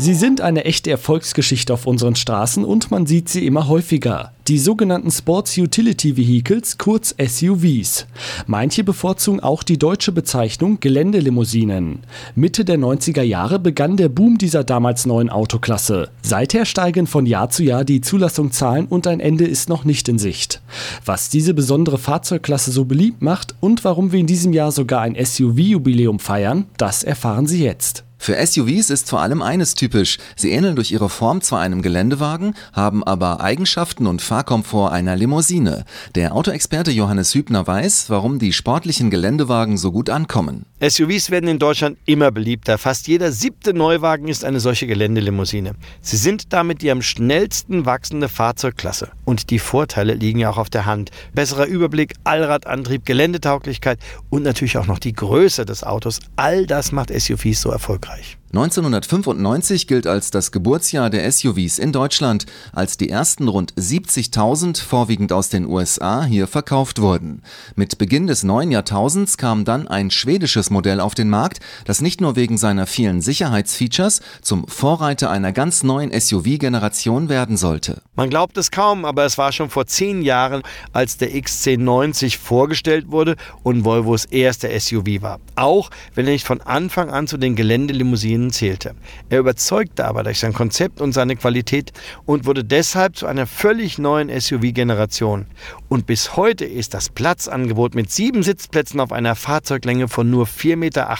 Sie sind eine echte Erfolgsgeschichte auf unseren Straßen und man sieht sie immer häufiger. Die sogenannten Sports Utility Vehicles, kurz SUVs. Manche bevorzugen auch die deutsche Bezeichnung Geländelimousinen. Mitte der 90er Jahre begann der Boom dieser damals neuen Autoklasse. Seither steigen von Jahr zu Jahr die Zulassungszahlen und ein Ende ist noch nicht in Sicht. Was diese besondere Fahrzeugklasse so beliebt macht und warum wir in diesem Jahr sogar ein SUV-Jubiläum feiern, das erfahren Sie jetzt. Für SUVs ist vor allem eines typisch. Sie ähneln durch ihre Form zwar einem Geländewagen, haben aber Eigenschaften und Fahrkomfort einer Limousine. Der Autoexperte Johannes Hübner weiß, warum die sportlichen Geländewagen so gut ankommen. SUVs werden in Deutschland immer beliebter. Fast jeder siebte Neuwagen ist eine solche Geländelimousine. Sie sind damit die am schnellsten wachsende Fahrzeugklasse. Und die Vorteile liegen ja auch auf der Hand. Besserer Überblick, Allradantrieb, Geländetauglichkeit und natürlich auch noch die Größe des Autos. All das macht SUVs so erfolgreich erfolgreich. 1995 gilt als das Geburtsjahr der SUVs in Deutschland, als die ersten rund 70.000 vorwiegend aus den USA hier verkauft wurden. Mit Beginn des neuen Jahrtausends kam dann ein schwedisches Modell auf den Markt, das nicht nur wegen seiner vielen Sicherheitsfeatures zum Vorreiter einer ganz neuen SUV-Generation werden sollte. Man glaubt es kaum, aber es war schon vor zehn Jahren, als der XC90 vorgestellt wurde und Volvos erster SUV war. Auch wenn er nicht von Anfang an zu den Geländelimousinen Maschinen zählte. Er überzeugte aber durch sein Konzept und seine Qualität und wurde deshalb zu einer völlig neuen SUV-Generation. Und bis heute ist das Platzangebot mit sieben Sitzplätzen auf einer Fahrzeuglänge von nur 4,80 Meter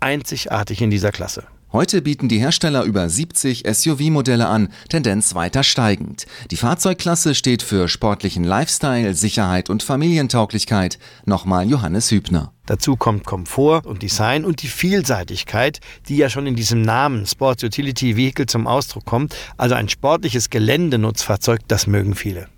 einzigartig in dieser Klasse. Heute bieten die Hersteller über 70 SUV-Modelle an, Tendenz weiter steigend. Die Fahrzeugklasse steht für sportlichen Lifestyle, Sicherheit und Familientauglichkeit. Nochmal Johannes Hübner. Dazu kommt Komfort und Design und die Vielseitigkeit, die ja schon in diesem Namen Sports Utility Vehicle zum Ausdruck kommt. Also ein sportliches Geländenutzfahrzeug, das mögen viele.